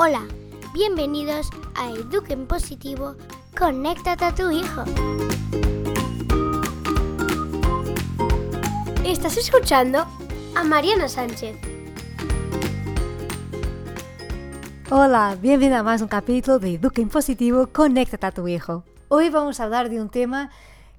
Hola, bienvenidos a Eduquen Positivo, conéctate a tu hijo. Estás escuchando a Mariana Sánchez. Hola, bienvenida a más un capítulo de Eduquen Positivo, conéctate a tu hijo. Hoy vamos a hablar de un tema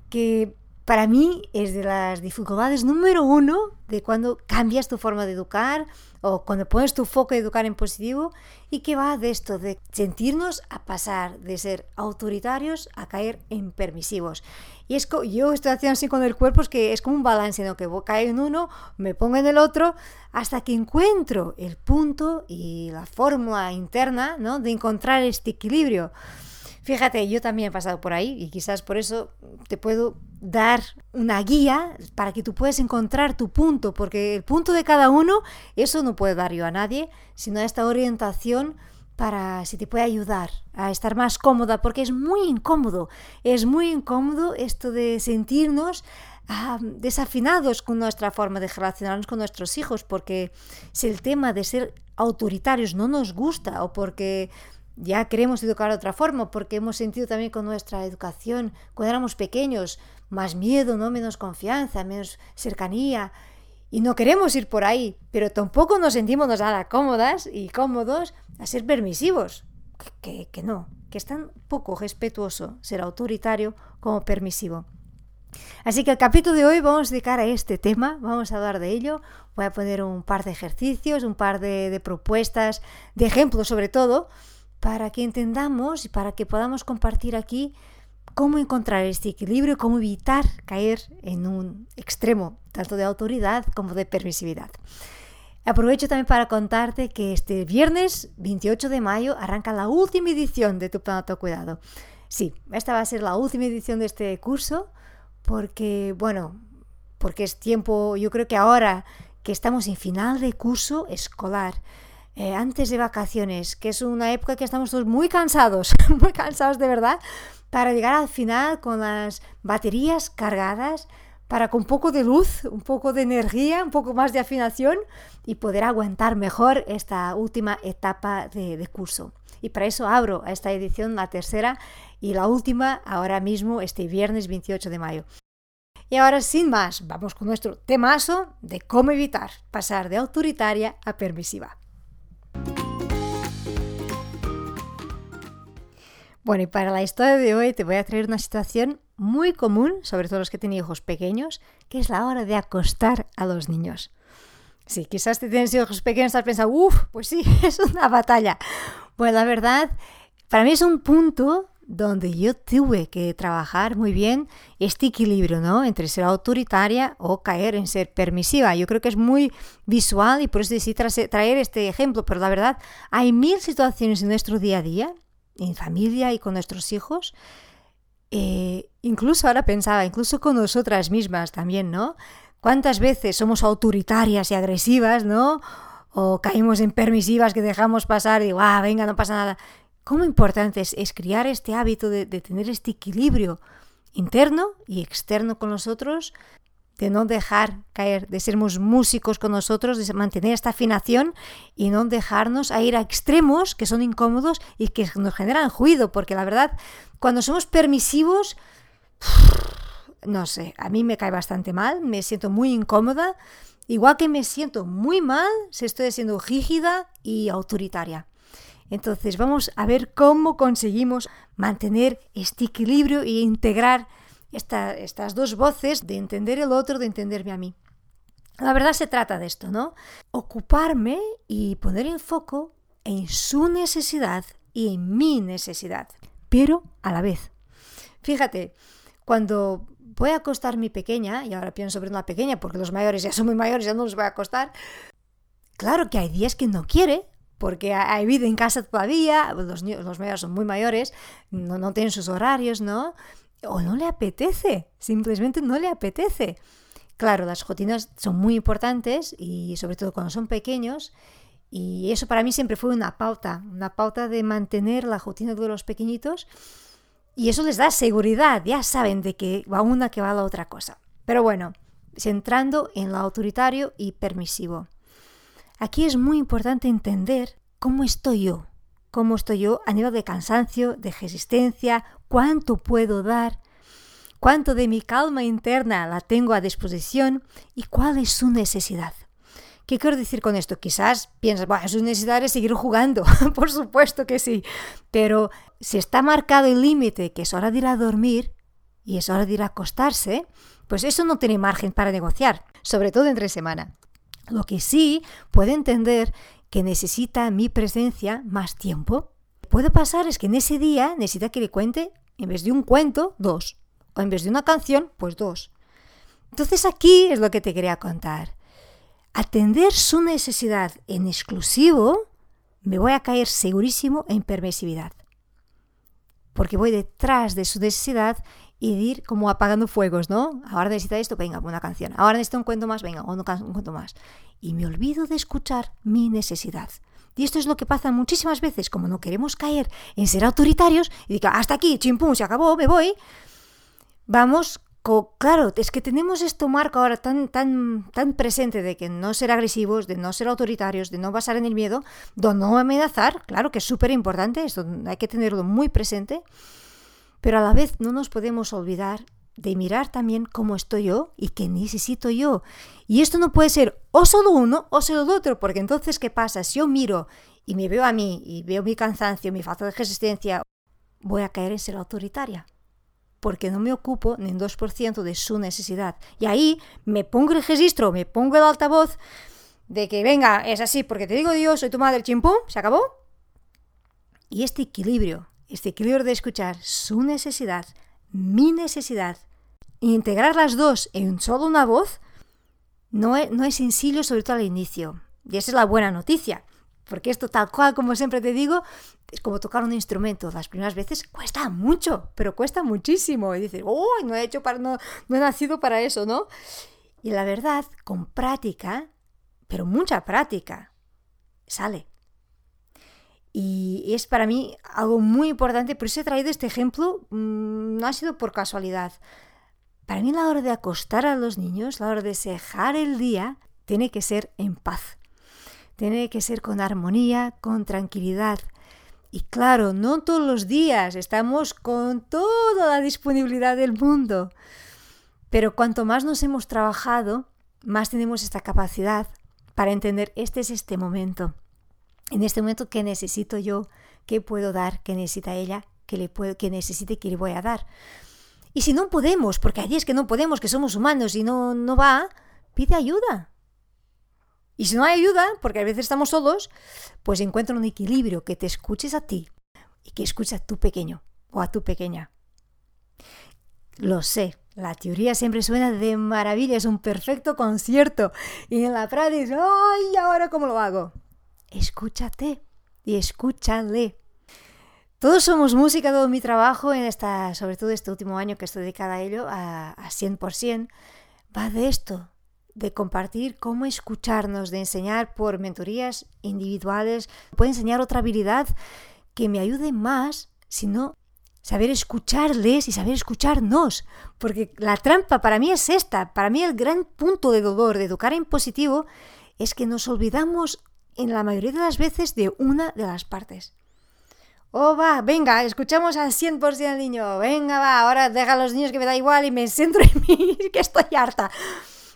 que para mí es de las dificultades número uno de cuando cambias tu forma de educar o cuando pones tu foco en educar en positivo y que va de esto, de sentirnos a pasar de ser autoritarios a caer en permisivos. Y es yo estoy haciendo así con el cuerpo, es que es como un balance, ¿no? que caigo en uno, me pongo en el otro, hasta que encuentro el punto y la fórmula interna ¿no? de encontrar este equilibrio. Fíjate, yo también he pasado por ahí y quizás por eso te puedo dar una guía para que tú puedas encontrar tu punto, porque el punto de cada uno, eso no puedo dar yo a nadie, sino esta orientación para si te puede ayudar a estar más cómoda, porque es muy incómodo, es muy incómodo esto de sentirnos desafinados con nuestra forma de relacionarnos con nuestros hijos, porque si el tema de ser autoritarios no nos gusta o porque ya queremos educar de otra forma porque hemos sentido también con nuestra educación cuando éramos pequeños más miedo, ¿no? menos confianza, menos cercanía y no queremos ir por ahí, pero tampoco nos sentimos nada cómodas y cómodos a ser permisivos, que, que no, que es tan poco respetuoso ser autoritario como permisivo. Así que el capítulo de hoy vamos a dedicar a este tema, vamos a hablar de ello, voy a poner un par de ejercicios, un par de, de propuestas, de ejemplos sobre todo, para que entendamos y para que podamos compartir aquí cómo encontrar este equilibrio cómo evitar caer en un extremo, tanto de autoridad como de permisividad. Aprovecho también para contarte que este viernes 28 de mayo arranca la última edición de Tu Plan Cuidado. Sí, esta va a ser la última edición de este curso porque, bueno, porque es tiempo, yo creo que ahora que estamos en final de curso escolar, eh, antes de vacaciones, que es una época que estamos todos muy cansados, muy cansados de verdad, para llegar al final con las baterías cargadas, para con un poco de luz, un poco de energía, un poco más de afinación y poder aguantar mejor esta última etapa de, de curso. Y para eso abro esta edición, la tercera y la última, ahora mismo, este viernes 28 de mayo. Y ahora, sin más, vamos con nuestro temazo de cómo evitar pasar de autoritaria a permisiva. Bueno, y para la historia de hoy te voy a traer una situación muy común, sobre todo los que tienen hijos pequeños, que es la hora de acostar a los niños. Sí, quizás te tienes hijos pequeños estás pensando, uff, pues sí, es una batalla. Bueno, la verdad, para mí es un punto donde yo tuve que trabajar muy bien este equilibrio, ¿no? Entre ser autoritaria o caer en ser permisiva. Yo creo que es muy visual y por eso decidí traer este ejemplo, pero la verdad, hay mil situaciones en nuestro día a día en familia y con nuestros hijos. Eh, incluso ahora pensaba, incluso con nosotras mismas también, ¿no? ¿Cuántas veces somos autoritarias y agresivas, ¿no? O caímos en permisivas que dejamos pasar y digo, ah, venga, no pasa nada. ¿Cómo importante es, es criar este hábito de, de tener este equilibrio interno y externo con nosotros de no dejar caer, de sermos músicos con nosotros, de mantener esta afinación y no dejarnos a ir a extremos que son incómodos y que nos generan ruido, porque la verdad, cuando somos permisivos, no sé, a mí me cae bastante mal, me siento muy incómoda, igual que me siento muy mal si estoy siendo rígida y autoritaria. Entonces vamos a ver cómo conseguimos mantener este equilibrio e integrar estas dos voces de entender el otro, de entenderme a mí. La verdad se trata de esto, ¿no? Ocuparme y poner el foco en su necesidad y en mi necesidad, pero a la vez. Fíjate, cuando voy a acostar mi pequeña, y ahora pienso sobre una pequeña porque los mayores ya son muy mayores, ya no los voy a acostar, claro que hay días que no quiere, porque hay vida en casa todavía, los, los mayores son muy mayores, no, no tienen sus horarios, ¿no? O no le apetece, simplemente no le apetece. Claro, las rutinas son muy importantes y sobre todo cuando son pequeños y eso para mí siempre fue una pauta, una pauta de mantener la rutina de los pequeñitos y eso les da seguridad, ya saben de que va una que va la otra cosa. Pero bueno, centrando en lo autoritario y permisivo. Aquí es muy importante entender cómo estoy yo cómo estoy yo a nivel de cansancio, de resistencia, cuánto puedo dar, cuánto de mi calma interna la tengo a disposición y cuál es su necesidad. ¿Qué quiero decir con esto? Quizás piensas, bueno, su necesidad es seguir jugando, por supuesto que sí, pero si está marcado el límite que es hora de ir a dormir y es hora de ir a acostarse, pues eso no tiene margen para negociar, sobre todo entre semana. Lo que sí puede entender que necesita mi presencia más tiempo. Puede pasar es que en ese día necesita que le cuente, en vez de un cuento, dos. O en vez de una canción, pues dos. Entonces aquí es lo que te quería contar. Atender su necesidad en exclusivo, me voy a caer segurísimo en permisividad. Porque voy detrás de su necesidad y ir como apagando fuegos, ¿no? Ahora necesita esto, venga, una canción. Ahora necesita un cuento más, venga, un, cuento más. Y me olvido de escuchar mi necesidad. Y esto es lo que pasa muchísimas veces, como no queremos caer en ser autoritarios y diga, hasta aquí, chimpum, se acabó, me voy. Vamos, claro, es que tenemos esto marco ahora tan, tan, tan presente de que no ser agresivos, de no ser autoritarios, de no basar en el miedo, de no amenazar, claro que es súper importante, hay que tenerlo muy presente. Pero a la vez no nos podemos olvidar de mirar también cómo estoy yo y qué necesito yo. Y esto no puede ser o solo uno o solo el otro, porque entonces, ¿qué pasa? Si yo miro y me veo a mí y veo mi cansancio, mi falta de resistencia, voy a caer en ser autoritaria, porque no me ocupo ni un 2% de su necesidad. Y ahí me pongo el registro, me pongo el altavoz de que venga, es así, porque te digo Dios, soy tu madre, chimpum, se acabó. Y este equilibrio este equilibrio de escuchar su necesidad, mi necesidad, integrar las dos en solo una voz, no es, no es sencillo, sobre todo al inicio. Y esa es la buena noticia, porque esto tal cual, como siempre te digo, es como tocar un instrumento. Las primeras veces cuesta mucho, pero cuesta muchísimo. Y dices, uy, no he hecho para, no, no he nacido para eso, ¿no? Y la verdad, con práctica, pero mucha práctica, sale. Y es para mí algo muy importante, por eso he traído este ejemplo, mm, no ha sido por casualidad. Para mí la hora de acostar a los niños, la hora de cejar el día, tiene que ser en paz. Tiene que ser con armonía, con tranquilidad. Y claro, no todos los días estamos con toda la disponibilidad del mundo. Pero cuanto más nos hemos trabajado, más tenemos esta capacidad para entender este es este momento en este momento qué necesito yo, qué puedo dar, qué necesita ella, qué, le puedo, qué necesite, qué le voy a dar. Y si no podemos, porque hay días que no podemos, que somos humanos y no, no va, pide ayuda. Y si no hay ayuda, porque a veces estamos solos, pues encuentra un equilibrio, que te escuches a ti y que escuches a tu pequeño o a tu pequeña. Lo sé, la teoría siempre suena de maravilla, es un perfecto concierto. Y en la práctica, ¡ay, ahora cómo lo hago! escúchate y escúchale. Todos somos música, todo mi trabajo, en esta, sobre todo este último año que estoy dedicada a ello, a, a 100%, va de esto, de compartir cómo escucharnos, de enseñar por mentorías individuales. Puedo enseñar otra habilidad que me ayude más, sino saber escucharles y saber escucharnos. Porque la trampa para mí es esta. Para mí el gran punto de dolor de educar en positivo es que nos olvidamos en la mayoría de las veces de una de las partes. Oh, va, venga, escuchamos al 100% al niño. Venga, va, ahora deja a los niños que me da igual y me centro en mí, que estoy harta.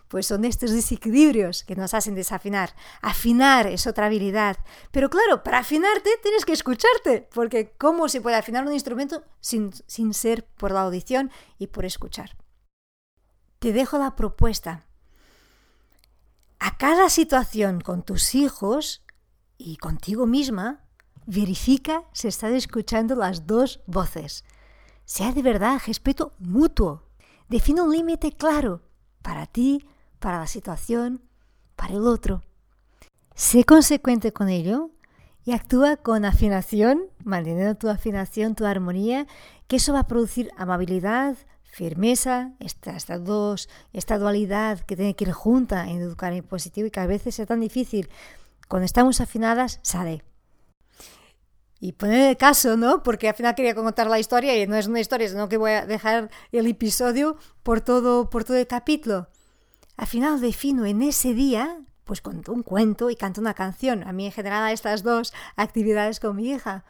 Pues son estos desequilibrios que nos hacen desafinar. Afinar es otra habilidad. Pero claro, para afinarte tienes que escucharte, porque ¿cómo se puede afinar un instrumento sin, sin ser por la audición y por escuchar? Te dejo la propuesta a cada situación con tus hijos y contigo misma, verifica si estás escuchando las dos voces. Sea de verdad respeto mutuo. Define un límite claro para ti, para la situación, para el otro. Sé consecuente con ello y actúa con afinación, manteniendo tu afinación, tu armonía, que eso va a producir amabilidad, firmeza, esta, dos, esta dualidad que tiene que ir junta en educar en positivo y que a veces es tan difícil. Cuando estamos afinadas, sale. Y poner caso, ¿no? Porque al final quería contar la historia y no es una historia, sino que voy a dejar el episodio por todo, por todo el capítulo. Al final defino en ese día, pues cuento un cuento y canto una canción. A mí en general estas dos actividades con mi hija.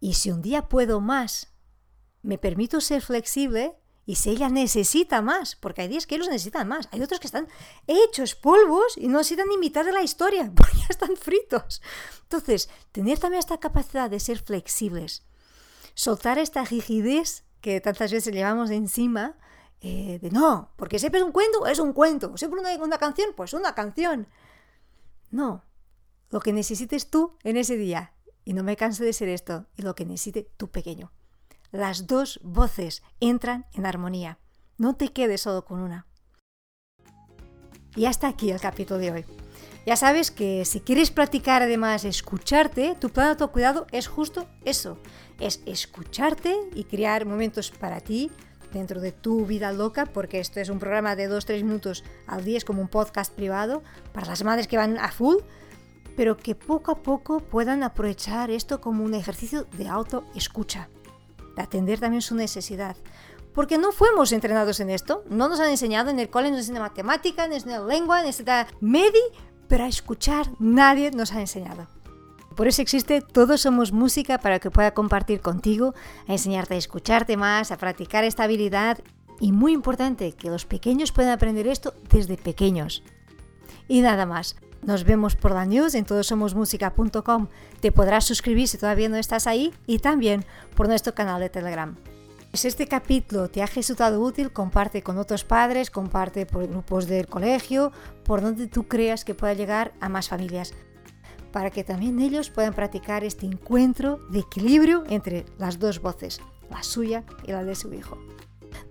Y si un día puedo más, me permito ser flexible y si ella necesita más, porque hay días que ellos necesitan más, hay otros que están hechos polvos y no necesitan ni mitad de la historia, porque ya están fritos. Entonces, tener también esta capacidad de ser flexibles, soltar esta rigidez que tantas veces llevamos encima, eh, de no, porque siempre es un cuento, es un cuento, siempre una, una canción, pues una canción. No, lo que necesites tú en ese día, y no me canso de ser esto, y lo que necesite tu pequeño las dos voces entran en armonía. No te quedes solo con una. Y hasta aquí el capítulo de hoy. Ya sabes que si quieres practicar además escucharte, tu plan de autocuidado es justo eso, es escucharte y crear momentos para ti dentro de tu vida loca, porque esto es un programa de 2-3 minutos al día, es como un podcast privado para las madres que van a full, pero que poco a poco puedan aprovechar esto como un ejercicio de autoescucha de atender también su necesidad. Porque no fuimos entrenados en esto, no nos han enseñado en el cole, nos enseñan matemática, nos enseñan lengua, nos enseñan medi, pero a escuchar nadie nos ha enseñado. Por eso existe Todos Somos Música para que pueda compartir contigo, a enseñarte a escucharte más, a practicar esta habilidad y muy importante, que los pequeños puedan aprender esto desde pequeños. Y nada más. Nos vemos por la news en todosomosmusica.com. Te podrás suscribir si todavía no estás ahí y también por nuestro canal de Telegram. Si este capítulo te ha resultado útil, comparte con otros padres, comparte por grupos del colegio, por donde tú creas que pueda llegar a más familias, para que también ellos puedan practicar este encuentro de equilibrio entre las dos voces, la suya y la de su hijo.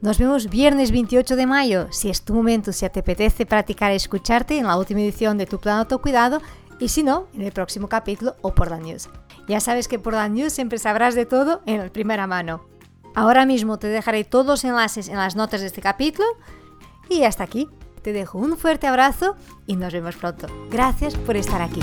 Nos vemos viernes 28 de mayo, si es tu momento, si te apetece practicar escucharte en la última edición de tu plan autocuidado y si no, en el próximo capítulo o por la news. Ya sabes que por la news siempre sabrás de todo en el primera mano. Ahora mismo te dejaré todos los enlaces en las notas de este capítulo y hasta aquí. Te dejo un fuerte abrazo y nos vemos pronto. Gracias por estar aquí.